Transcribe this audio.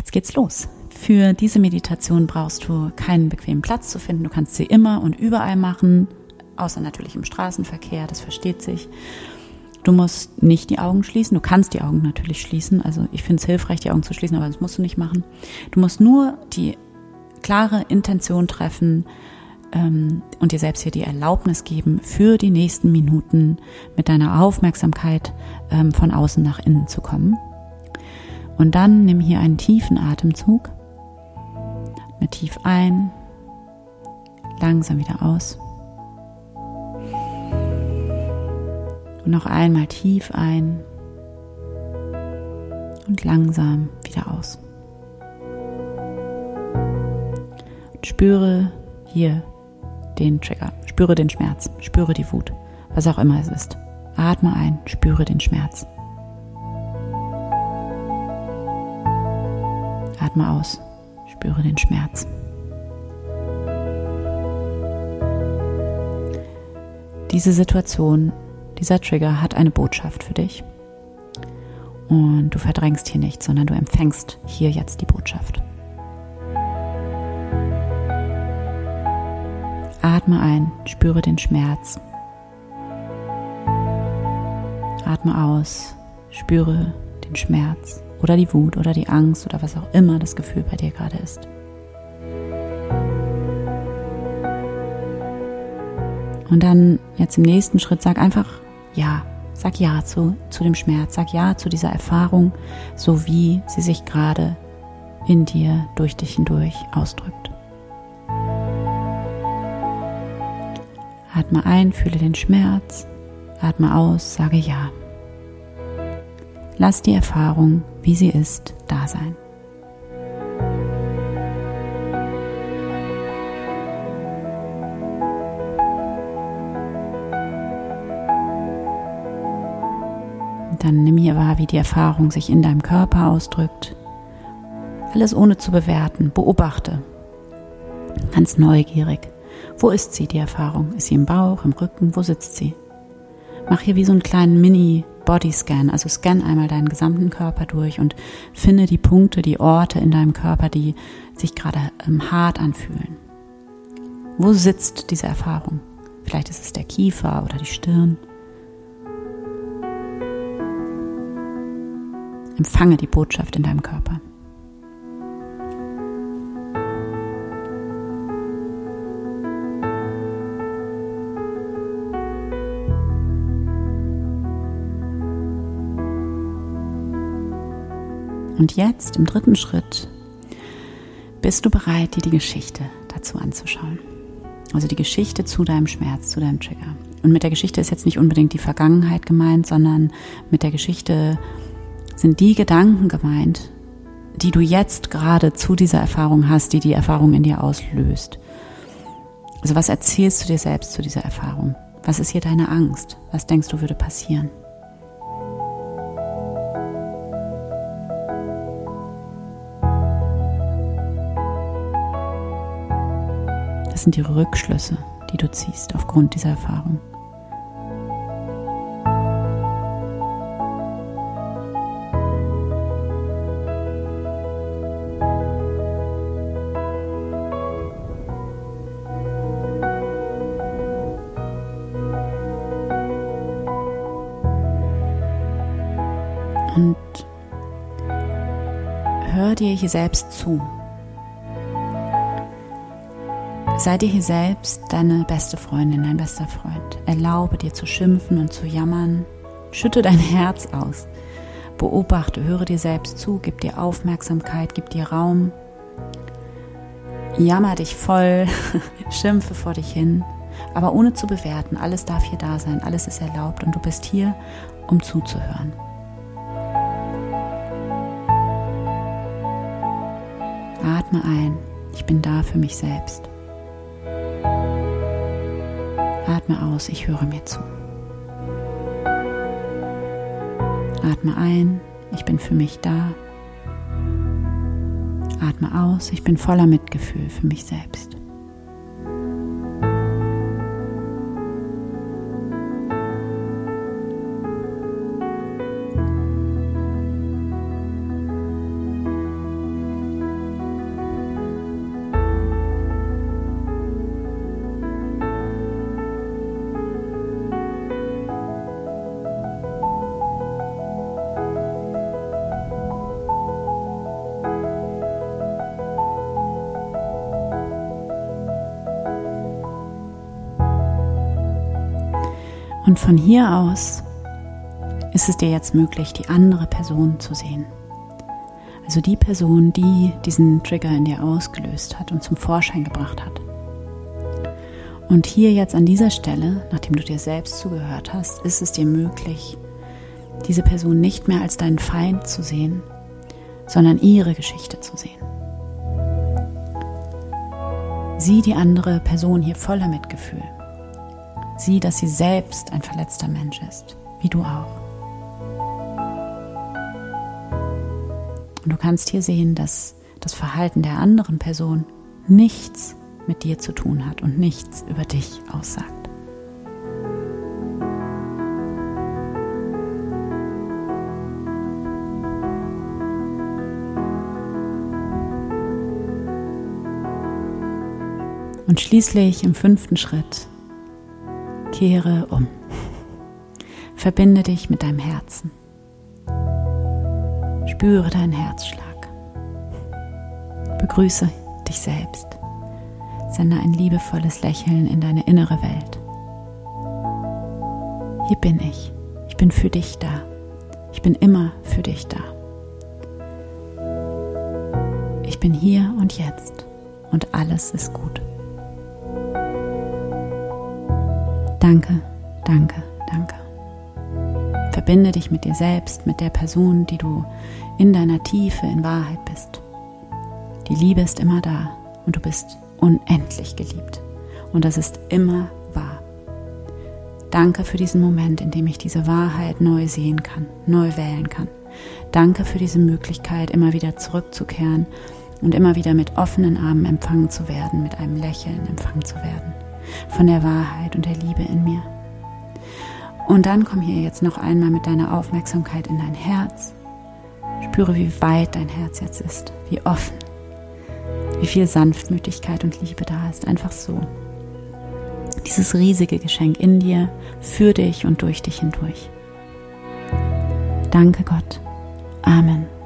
Jetzt geht's los. Für diese Meditation brauchst du keinen bequemen Platz zu finden. Du kannst sie immer und überall machen, außer natürlich im Straßenverkehr, das versteht sich. Du musst nicht die Augen schließen. Du kannst die Augen natürlich schließen. Also ich finde es hilfreich, die Augen zu schließen, aber das musst du nicht machen. Du musst nur die klare Intention treffen ähm, und dir selbst hier die Erlaubnis geben, für die nächsten Minuten mit deiner Aufmerksamkeit ähm, von außen nach innen zu kommen. Und dann nimm hier einen tiefen Atemzug. Atme tief ein, langsam wieder aus. Und noch einmal tief ein und langsam wieder aus. Und spüre hier den Trigger, spüre den Schmerz, spüre die Wut, was auch immer es ist. Atme ein, spüre den Schmerz. Atme aus, spüre den Schmerz. Diese Situation dieser Trigger hat eine Botschaft für dich. Und du verdrängst hier nichts, sondern du empfängst hier jetzt die Botschaft. Atme ein, spüre den Schmerz. Atme aus, spüre den Schmerz oder die Wut oder die Angst oder was auch immer das Gefühl bei dir gerade ist. Und dann jetzt im nächsten Schritt sag einfach ja, sag Ja zu, zu dem Schmerz, sag Ja zu dieser Erfahrung, so wie sie sich gerade in dir, durch dich hindurch ausdrückt. Atme ein, fühle den Schmerz, atme aus, sage Ja. Lass die Erfahrung, wie sie ist, da sein. Dann nimm hier wahr, wie die Erfahrung sich in deinem Körper ausdrückt. Alles ohne zu bewerten. Beobachte. Ganz neugierig. Wo ist sie, die Erfahrung? Ist sie im Bauch, im Rücken? Wo sitzt sie? Mach hier wie so einen kleinen Mini-Body-Scan. Also scan einmal deinen gesamten Körper durch und finde die Punkte, die Orte in deinem Körper, die sich gerade ähm, hart anfühlen. Wo sitzt diese Erfahrung? Vielleicht ist es der Kiefer oder die Stirn. Empfange die Botschaft in deinem Körper. Und jetzt im dritten Schritt bist du bereit, dir die Geschichte dazu anzuschauen. Also die Geschichte zu deinem Schmerz, zu deinem Trigger. Und mit der Geschichte ist jetzt nicht unbedingt die Vergangenheit gemeint, sondern mit der Geschichte sind die Gedanken gemeint, die du jetzt gerade zu dieser Erfahrung hast, die die Erfahrung in dir auslöst. Also was erzählst du dir selbst zu dieser Erfahrung? Was ist hier deine Angst? Was denkst du würde passieren? Das sind die Rückschlüsse, die du ziehst aufgrund dieser Erfahrung. Und hör dir hier selbst zu. Sei dir hier selbst deine beste Freundin, dein bester Freund. Erlaube dir zu schimpfen und zu jammern. Schütte dein Herz aus. Beobachte, höre dir selbst zu, gib dir Aufmerksamkeit, gib dir Raum. Jammer dich voll, schimpfe vor dich hin, aber ohne zu bewerten. Alles darf hier da sein, alles ist erlaubt und du bist hier, um zuzuhören. Atme ein, ich bin da für mich selbst. Atme aus, ich höre mir zu. Atme ein, ich bin für mich da. Atme aus, ich bin voller Mitgefühl für mich selbst. Und von hier aus ist es dir jetzt möglich, die andere Person zu sehen. Also die Person, die diesen Trigger in dir ausgelöst hat und zum Vorschein gebracht hat. Und hier jetzt an dieser Stelle, nachdem du dir selbst zugehört hast, ist es dir möglich, diese Person nicht mehr als deinen Feind zu sehen, sondern ihre Geschichte zu sehen. Sieh die andere Person hier voller Mitgefühl. Sieh, dass sie selbst ein verletzter Mensch ist, wie du auch. Und du kannst hier sehen, dass das Verhalten der anderen Person nichts mit dir zu tun hat und nichts über dich aussagt. Und schließlich im fünften Schritt kehre um. Verbinde dich mit deinem Herzen. Spüre deinen Herzschlag. Begrüße dich selbst. Sende ein liebevolles Lächeln in deine innere Welt. Hier bin ich. Ich bin für dich da. Ich bin immer für dich da. Ich bin hier und jetzt und alles ist gut. Danke, danke, danke. Verbinde dich mit dir selbst, mit der Person, die du in deiner Tiefe in Wahrheit bist. Die Liebe ist immer da und du bist unendlich geliebt. Und das ist immer wahr. Danke für diesen Moment, in dem ich diese Wahrheit neu sehen kann, neu wählen kann. Danke für diese Möglichkeit, immer wieder zurückzukehren und immer wieder mit offenen Armen empfangen zu werden, mit einem Lächeln empfangen zu werden von der Wahrheit und der Liebe in mir. Und dann komm hier jetzt noch einmal mit deiner Aufmerksamkeit in dein Herz. Spüre, wie weit dein Herz jetzt ist, wie offen, wie viel Sanftmütigkeit und Liebe da ist, einfach so. Dieses riesige Geschenk in dir, für dich und durch dich hindurch. Danke Gott. Amen.